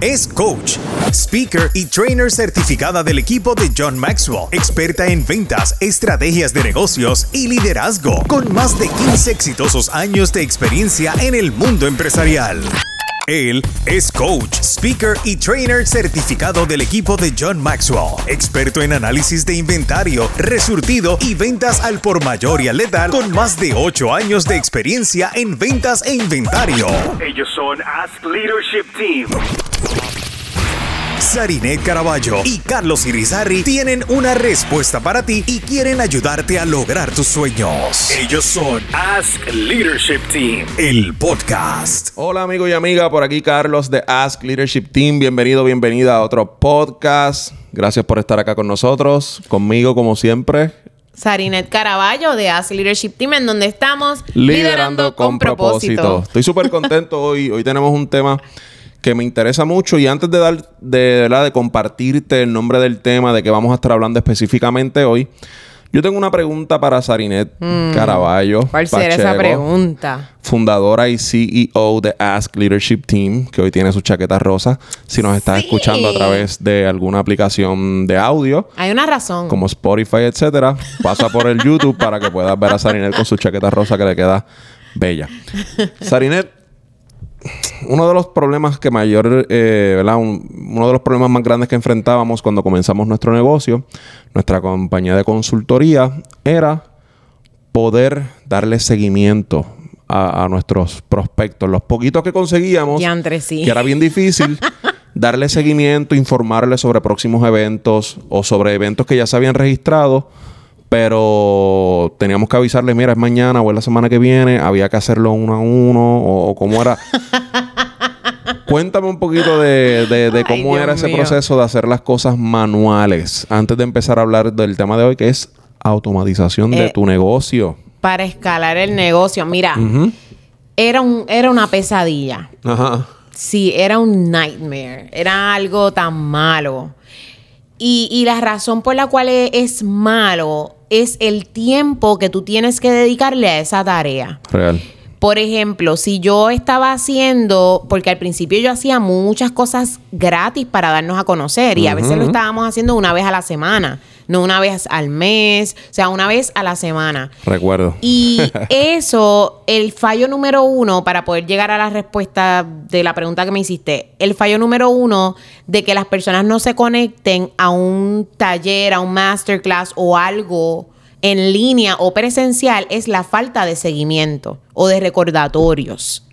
Es coach, speaker y trainer certificada del equipo de John Maxwell, experta en ventas, estrategias de negocios y liderazgo, con más de 15 exitosos años de experiencia en el mundo empresarial. Él es coach, speaker y trainer certificado del equipo de John Maxwell, experto en análisis de inventario, resurtido y ventas al por mayor y al letal con más de 8 años de experiencia en ventas e inventario. Ellos son Ask Leadership Team. Sarinet Caraballo y Carlos Irizarri tienen una respuesta para ti y quieren ayudarte a lograr tus sueños. Ellos son Ask Leadership Team. el podcast. Hola amigo y amiga, por aquí Carlos de Ask Leadership Team. Bienvenido, bienvenida a otro podcast. Gracias por estar acá con nosotros, conmigo como siempre. Sarinet Caraballo de Ask Leadership Team, en donde estamos Liderando, con, propósito. Estoy súper contento hoy. Hoy tenemos un tema que me interesa mucho y antes de dar, de, verdad, de compartirte el nombre del tema de que vamos a estar hablando específicamente hoy, yo tengo una pregunta para Sarinet Caraballo. Mm. ¿Cuál será esa pregunta? Fundadora y CEO de Ask Leadership Team, que hoy tiene su chaqueta rosa. Si nos estás Sí. escuchando a través de alguna aplicación de audio, Hay una razón. como Spotify, etcétera, pasa por el YouTube para que puedas ver a Sarinet con su chaqueta rosa que le queda bella. Sarinet, uno de los problemas que mayor, eh, ¿verdad? Un- uno de los problemas más grandes que enfrentábamos cuando comenzamos nuestro negocio, nuestra compañía de consultoría, era poder darle seguimiento a, a nuestros prospectos. Los poquitos que conseguíamos, Diantre, sí. que era bien difícil, darle seguimiento, informarles sobre próximos eventos o sobre eventos que ya se habían registrado, pero teníamos que avisarles, mira, es mañana o es la semana que viene, había que hacerlo uno a uno o, o cómo era. Cuéntame un poquito de, de- de Ay, cómo Dios era ese mío. proceso de hacer las cosas manuales antes de empezar a hablar del tema de hoy, que es automatización de Eh, tu negocio. Para escalar el negocio. Mira, era, un, era una pesadilla. Ajá. Sí, era un nightmare. Era algo tan malo. Y, y la razón por la cual e- es malo es el tiempo que tú tienes que dedicarle a esa tarea. Real. Por ejemplo, si yo estaba haciendo, porque al principio yo hacía muchas cosas gratis para darnos a conocer y a veces lo estábamos haciendo una vez a la semana, no una vez al mes, o sea, una vez a la semana. Recuerdo. Y eso, el fallo número uno, para poder llegar a la respuesta de la pregunta que me hiciste, el fallo número uno de que las personas no se conecten a un taller, a un masterclass o algo en línea o presencial es la falta de seguimiento o de recordatorios.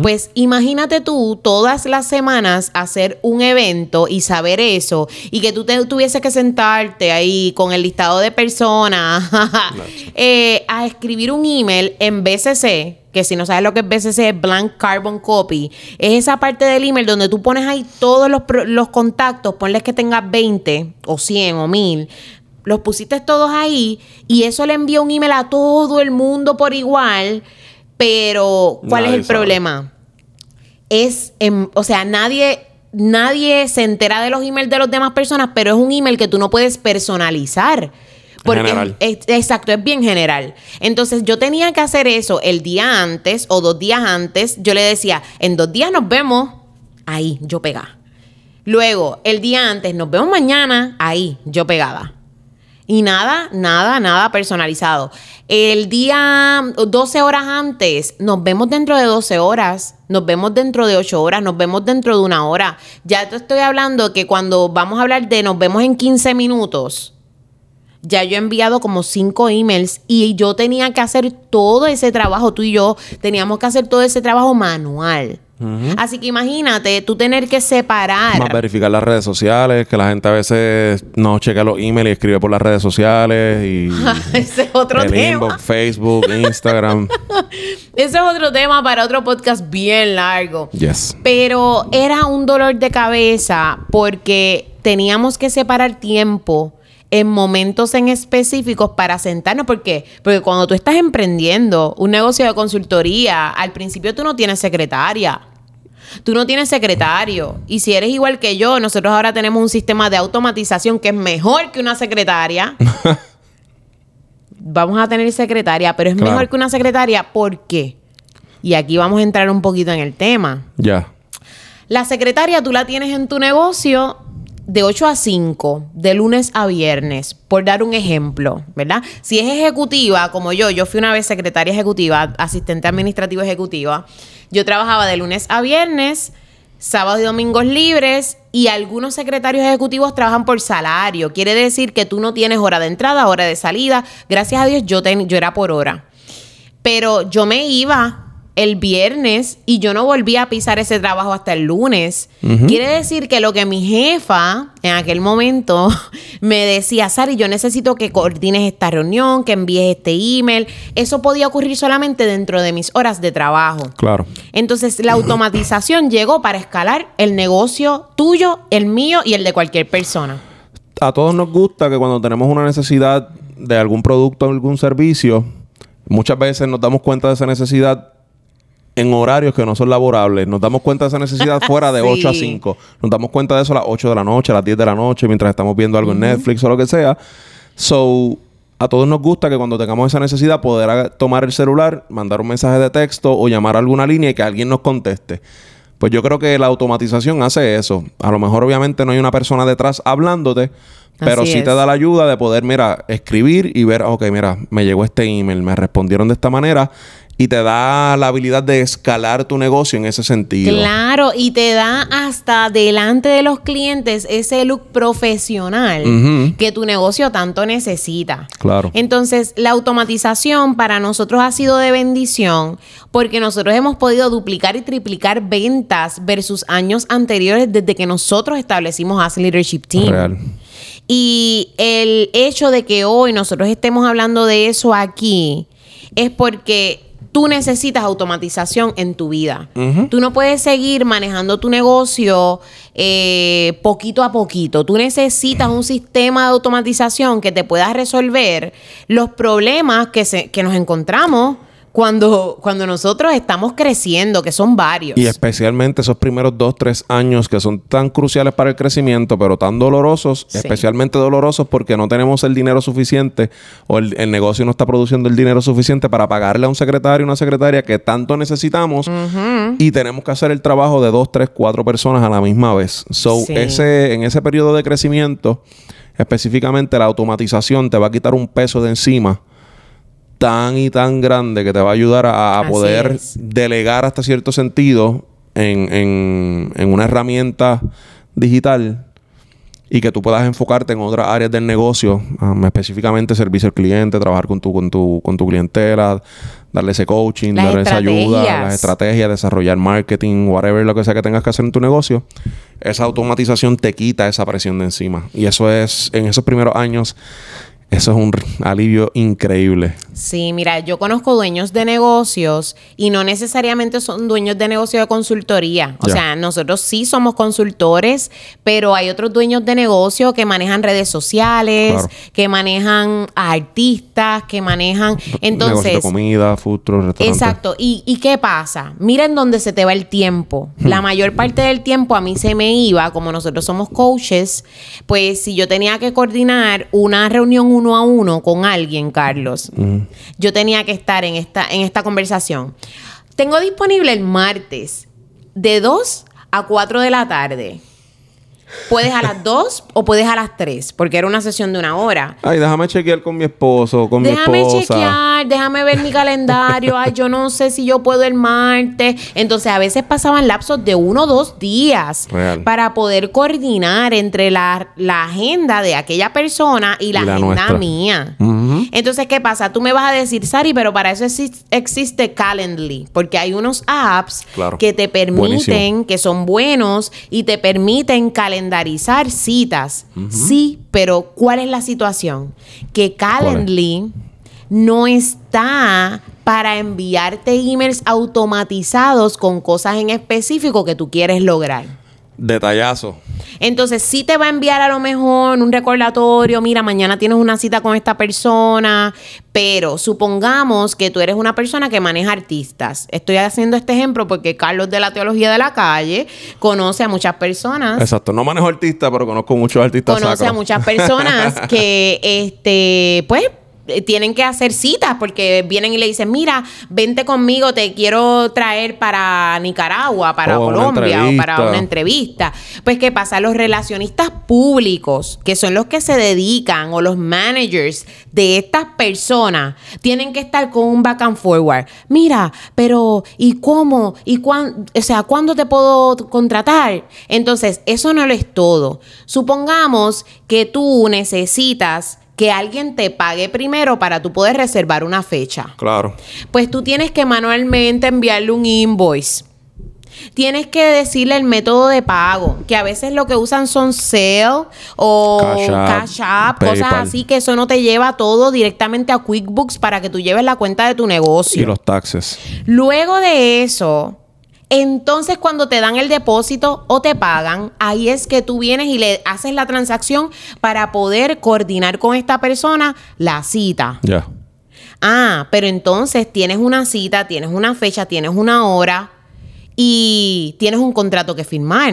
Pues imagínate tú todas las semanas hacer un evento y saber eso y que tú te tuviese que sentarte ahí con el listado de personas eh, a escribir un email en BCC, que si no sabes lo que es BCC es Blank Carbon Copy, es esa parte del email donde tú pones ahí todos los, los contactos, ponles que tengas 20 o 100 o 1000, los pusiste todos ahí y eso le envió un email a todo el mundo por igual, pero ¿cuál Nadie es el sabe. problema? Es, em, o sea, nadie, nadie se entera de los emails de las demás personas, pero es un email que tú no puedes personalizar. Porque General. es- exacto, es bien general. Entonces yo tenía que hacer eso el día antes o dos días antes. Yo le decía, en dos días nos vemos. Ahí, yo pegada. Luego, el día antes, nos vemos mañana. Ahí, yo pegada. Y nada, nada, nada personalizado. El día 12 horas antes, nos vemos dentro de 12 horas, nos vemos dentro de 8 horas, nos vemos dentro de una hora. Ya te estoy hablando que cuando vamos a hablar de nos vemos en 15 minutos, ya yo he enviado como 5 emails y yo tenía que hacer todo ese trabajo, tú y yo teníamos que hacer todo ese trabajo manual. Así que imagínate tú tener que separar. Más verificar las redes sociales, que la gente a veces no checa los emails y escribe por las redes sociales y Ese es otro el tema. inbox, Facebook, Instagram. Ese es otro tema para otro podcast bien largo. Yes. Pero era un dolor de cabeza porque teníamos que separar tiempo en momentos en específicos para sentarnos. ¿Por qué? Porque cuando tú estás emprendiendo un negocio de consultoría, al principio tú no tienes secretaria. Tú no tienes secretario. Y si eres igual que yo, nosotros ahora tenemos un sistema de automatización que es mejor que una secretaria. vamos a tener secretaria, pero es Claro. mejor que una secretaria. ¿Por qué? Y aquí vamos a entrar un poquito en el tema. Ya. La secretaria tú la tienes en tu negocio de 8 a 5, de lunes a viernes, por dar un ejemplo, ¿verdad? Si es ejecutiva, como yo, yo fui una vez secretaria ejecutiva, asistente administrativo ejecutiva, yo trabajaba de lunes a viernes, sábados y domingos libres y algunos secretarios ejecutivos trabajan por salario. Quiere decir que tú no tienes hora de entrada, hora de salida. Gracias a Dios yo, ten- yo era por hora. Pero yo me iba el viernes y yo no volví a pisar ese trabajo hasta el lunes. Quiere decir que lo que mi jefa en aquel momento me decía, Sari, yo necesito que coordines esta reunión, que envíes este email. Eso podía ocurrir solamente dentro de mis horas de trabajo. Claro. Entonces, la automatización llegó para escalar el negocio tuyo, el mío y el de cualquier persona. a todos nos gusta que cuando tenemos una necesidad de algún producto o algún servicio, muchas veces nos damos cuenta de esa necesidad en horarios que no son laborables. Nos damos cuenta de esa necesidad fuera de Sí. 8 a 5. Nos damos cuenta de eso a las 8 de la noche, a las 10 de la noche, mientras estamos viendo algo en Netflix o lo que sea. So, a todos nos gusta que cuando tengamos esa necesidad poder tomar el celular, mandar un mensaje de texto o llamar a alguna línea y que alguien nos conteste. Pues yo creo que la automatización hace eso. A lo mejor obviamente no hay una persona detrás hablándote, pero Así sí te da la ayuda de poder, mira, escribir y ver, ok, mira, me llegó este email, me respondieron de esta manera y te da la habilidad de escalar tu negocio en ese sentido. Claro, y te da hasta delante de los clientes ese look profesional que tu negocio tanto necesita. Claro. Entonces, la automatización para nosotros ha sido de bendición porque nosotros hemos podido duplicar y triplicar ventas versus años anteriores desde que nosotros establecimos As Leadership Team. Real. Y el hecho de que hoy nosotros estemos hablando de eso aquí es porque tú necesitas automatización en tu vida. Tú no puedes seguir manejando tu negocio eh, poquito a poquito. Tú necesitas un sistema de automatización que te pueda resolver los problemas que, se- que nos encontramos cuando, cuando nosotros estamos creciendo, que son varios. Y especialmente esos primeros dos, tres años que son tan cruciales para el crecimiento, pero tan dolorosos, Sí. especialmente dolorosos porque no tenemos el dinero suficiente o el, el negocio no está produciendo el dinero suficiente para pagarle a un secretario o una secretaria que tanto necesitamos y tenemos que hacer el trabajo de dos, tres, cuatro personas a la misma vez. So, Sí. ese, en ese periodo de crecimiento, específicamente la automatización te va a quitar un peso de encima tan y tan grande que te va a ayudar a, poder es. delegar hasta cierto sentido en, en- en una herramienta digital y que tú puedas enfocarte en otras áreas del negocio, um, específicamente servicio al cliente, trabajar con tu, con tu, con tu clientela, darle ese coaching, Las darle esa ayuda, las estrategias, desarrollar marketing, whatever lo que sea que tengas que hacer en tu negocio. Esa automatización te quita esa presión de encima. Y eso es, en esos primeros años, eso es un alivio increíble. Sí, mira, yo conozco dueños de negocios y no necesariamente son dueños de negocio de consultoría. O sea, nosotros sí somos consultores, pero hay otros dueños de negocio que manejan redes sociales, Claro. que manejan a artistas, que manejan... Negocios Entonces, de comida, food truck. Exacto. ¿Y, ¿Y qué pasa? Miren dónde se te va el tiempo. Hmm. La mayor parte del tiempo a mí se me iba, como nosotros somos coaches, pues si yo tenía que coordinar una reunión uno a uno con alguien, Carlos, yo tenía que estar en esta, en esta conversación. Tengo disponible el martes de 2 a 4 de la tarde. Puedes a las 2 o puedes a las 3, porque era una sesión de una hora. Ay, déjame chequear con mi esposo, con Déjame mi esposa. chequear, déjame ver mi calendario. Ay, yo no sé si yo puedo el martes. Entonces, a veces pasaban lapsos de uno o dos días Real. para poder coordinar entre la, la agenda de aquella persona y la, Y la agenda nuestra. mía. Entonces, ¿qué pasa? Tú me vas a decir, Sari, pero para eso exis- existe Calendly, porque hay unos apps Claro. que te permiten, Buenísimo. que son buenos y te permiten calendarizar citas. Sí, pero ¿cuál es la situación? Que Calendly no está para enviarte emails automatizados con cosas en específico que tú quieres lograr. Detallazo. Entonces, sí te va a enviar a lo mejor un recordatorio, mira, mañana tienes una cita con esta persona, pero supongamos que tú eres una persona que maneja artistas. Estoy haciendo este ejemplo porque Carlos de la Teología de la Calle conoce a muchas personas. Exacto. No manejo artistas, pero conozco muchos artistas Conoce sacros. a muchas personas que, este, pues, tienen que hacer citas porque vienen y le dicen, mira, vente conmigo, te quiero traer para Nicaragua, para O una Colombia o para una entrevista. Pues, ¿qué pasa? Los relacionistas públicos, que son los que se dedican, o los managers de estas personas, tienen que estar con un back and forward. Mira, pero ¿y cómo? ¿Y cuán, o sea, cuándo te puedo contratar? Entonces, eso no lo es todo. Supongamos que tú necesitas que alguien te pague primero para tú poder reservar una fecha. Claro. Pues tú tienes que manualmente enviarle un invoice. Tienes que decirle el método de pago, que a veces lo que usan son Sale o Cash App, Cash App, cosas así, que eso no te lleva todo directamente a QuickBooks para que tú lleves la cuenta de tu negocio. Y los taxes. Luego de eso, entonces cuando te dan el depósito o te pagan, ahí es que tú vienes y le haces la transacción para poder coordinar con esta persona la cita. Ya. Ah, pero entonces tienes una cita, tienes una fecha, tienes una hora y tienes un contrato que firmar.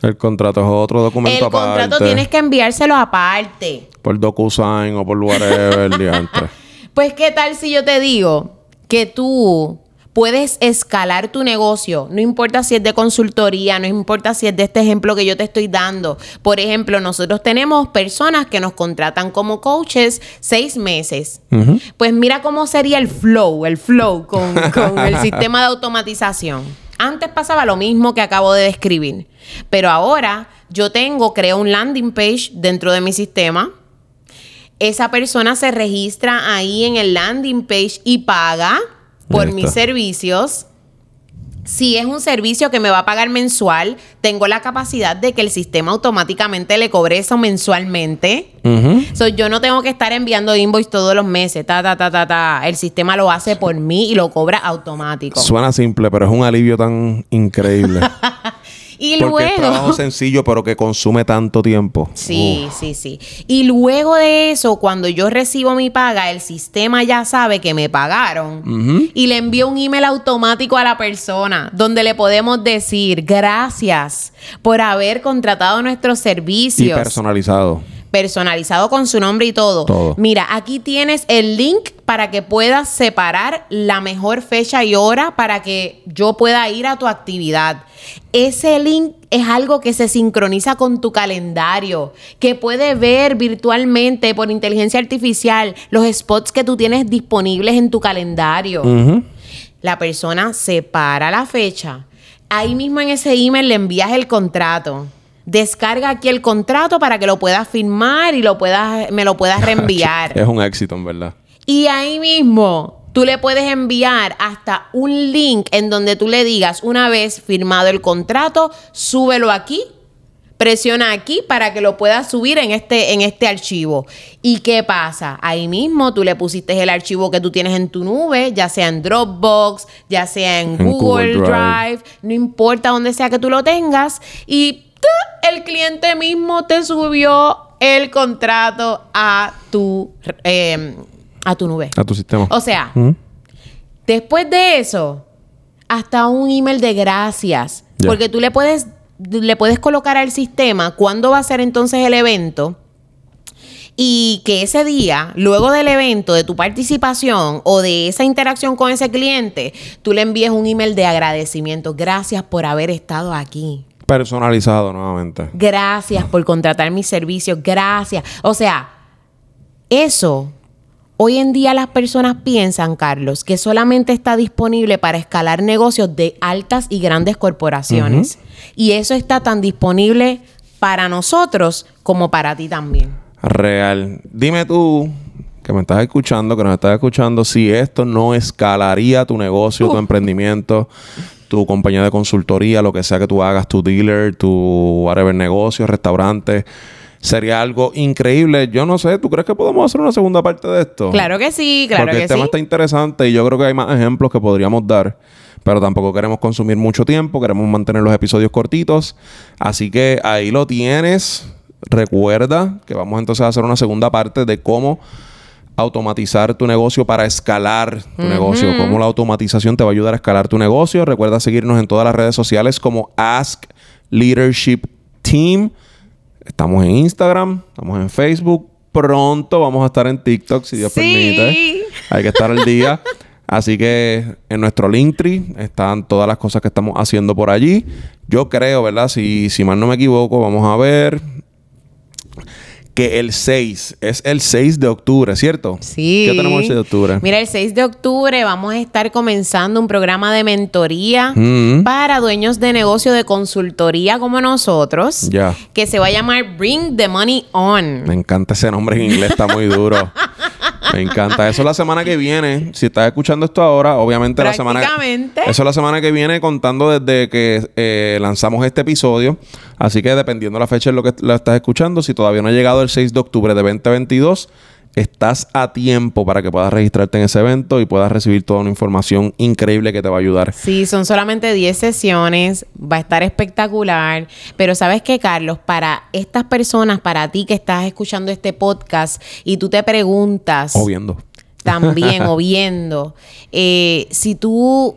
El contrato es otro documento El contrato aparte. tienes que enviárselo aparte. Por DocuSign o por whatever. Pues, ¿qué tal si yo te digo que tú puedes escalar tu negocio? No importa si es de consultoría, no importa si es de este ejemplo que yo te estoy dando. Por ejemplo, nosotros tenemos personas que nos contratan como coaches seis meses. Pues mira cómo sería el flow, el flow con, con el sistema de automatización. Antes pasaba lo mismo que acabo de describir, pero ahora yo tengo, creo un landing page dentro de mi sistema esa persona se registra ahí en el landing page y paga por mis servicios. Si es un servicio que me va a pagar mensual, tengo la capacidad de que el sistema automáticamente le cobre eso mensualmente. Ujú. So, yo no tengo que estar enviando invoice todos los meses. Ta, ta, ta, ta, ta. El sistema lo hace por mí y lo cobra automático. Suena simple, pero es un alivio tan increíble. y Porque es luego. trabajo sencillo, pero que consume tanto tiempo. Sí, Uf. sí, sí. Y luego de eso, cuando yo recibo mi paga, el sistema ya sabe que me pagaron y le envío un email automático a la persona donde le podemos decir gracias por haber contratado nuestros Y servicios. personalizado. Personalizado con su nombre y todo. Todo. Mira, aquí tienes el link para que puedas separar la mejor fecha y hora para que yo pueda ir a tu actividad. Ese link es algo que se sincroniza con tu calendario, que puede ver virtualmente por inteligencia artificial los spots que tú tienes disponibles en tu calendario. La persona separa la fecha. Ahí mismo en ese email le envías el contrato. Descarga aquí el contrato para que lo puedas firmar y lo puedas, me lo puedas reenviar. Es un éxito, en verdad. y ahí mismo tú le puedes enviar hasta un link en donde tú le digas, una vez firmado el contrato, súbelo aquí. Presiona aquí para que lo puedas subir en este, en este archivo. ¿Y qué pasa? Ahí mismo tú le pusiste el archivo que tú tienes en tu nube, ya sea en Dropbox, ya sea en, En Google, Google Drive. Drive. no importa dónde sea que tú lo tengas. Y. el cliente mismo te subió el contrato a tu, eh, a tu nube. A tu sistema. O sea. Después de eso, hasta un email de gracias. Porque tú le puedes, le puedes colocar al sistema cuándo va a ser entonces el evento. Y que ese día, luego del evento, de tu participación o de esa interacción con ese cliente, tú le envíes un email de agradecimiento. Gracias por haber estado aquí. Personalizado nuevamente. Gracias por contratar mis servicios. Gracias. O sea, eso, hoy en día las personas piensan, Carlos, que solamente está disponible para escalar negocios de altas y grandes corporaciones. Y eso está tan disponible para nosotros como para ti también. Real. Dime tú, que me estás escuchando, que nos estás escuchando, si esto no escalaría tu negocio, tu emprendimiento, tu compañía de consultoría, lo que sea que tú hagas, tu dealer, tu whatever negocio, restaurante. Sería algo increíble. Yo no sé, ¿tú crees que podemos hacer una segunda parte de esto? Claro que sí, claro Porque que el tema sí. está interesante y yo creo que hay más ejemplos que podríamos dar. Pero tampoco queremos consumir mucho tiempo, queremos mantener los episodios cortitos. Así que ahí lo tienes. Recuerda que vamos entonces a hacer una segunda parte de cómo automatizar tu negocio para escalar tu negocio. Cómo la automatización te va a ayudar a escalar tu negocio. Recuerda seguirnos en todas las redes sociales como Ask Leadership Team. Estamos en Instagram, estamos en Facebook, pronto vamos a estar en TikTok, si Dios Sí. permite. Hay que estar al día. Así que en nuestro Linktree están todas las cosas que estamos haciendo por allí. Yo creo, ¿verdad? Si, si mal no me equivoco, vamos a ver que el 6 es el 6 de octubre, ¿cierto? Sí. ¿Qué tenemos el 6 de octubre? Mira, el 6 de octubre vamos a estar comenzando un programa de mentoría Mm. para dueños de negocio de consultoría como nosotros. Ya. Que se va a llamar Bring the Money On. Me encanta ese nombre en inglés, está muy duro. Me encanta. Eso es la semana que viene. Si estás escuchando esto ahora, obviamente la semana. Eso es la semana que viene, contando desde que eh, lanzamos este episodio. Así que dependiendo la fecha en lo que la estás escuchando, si todavía no ha llegado el 6 de octubre de 2022, estás a tiempo para que puedas registrarte en ese evento y puedas recibir toda una información increíble que te va a ayudar. Sí, son solamente 10 sesiones, va a estar espectacular, pero sabes qué, Carlos, para estas personas, para ti que estás escuchando este podcast y tú te preguntas O viendo. también o viendo, eh, si tú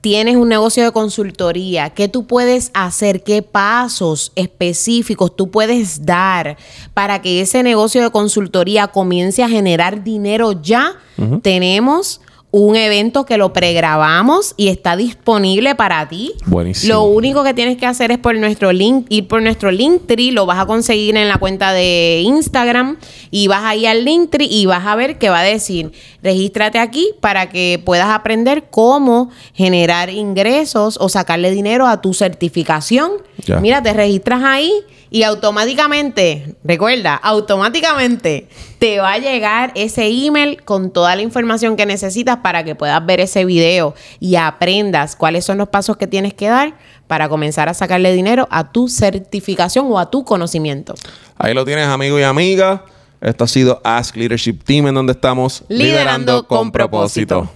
tienes un negocio de consultoría, ¿qué tú puedes hacer? ¿Qué pasos específicos tú puedes dar para que ese negocio de consultoría comience a generar dinero ya? Tenemos un evento que lo pregrabamos y está disponible para ti. Buenísimo. Lo único que tienes que hacer es por nuestro link, ir por nuestro Linktree, lo vas a conseguir en la cuenta de Instagram y vas ahí al Linktree y vas a ver que va a decir, regístrate aquí para que puedas aprender cómo generar ingresos o sacarle dinero a tu certificación. Ya. Mira, te registras ahí y automáticamente, recuerda, automáticamente te va a llegar ese email con toda la información que necesitas para que puedas ver ese video y aprendas cuáles son los pasos que tienes que dar para comenzar a sacarle dinero a tu certificación o a tu conocimiento. Ahí lo tienes, amigo y amiga. Esto ha sido Ask Leadership Team, en donde estamos Liderando con propósito.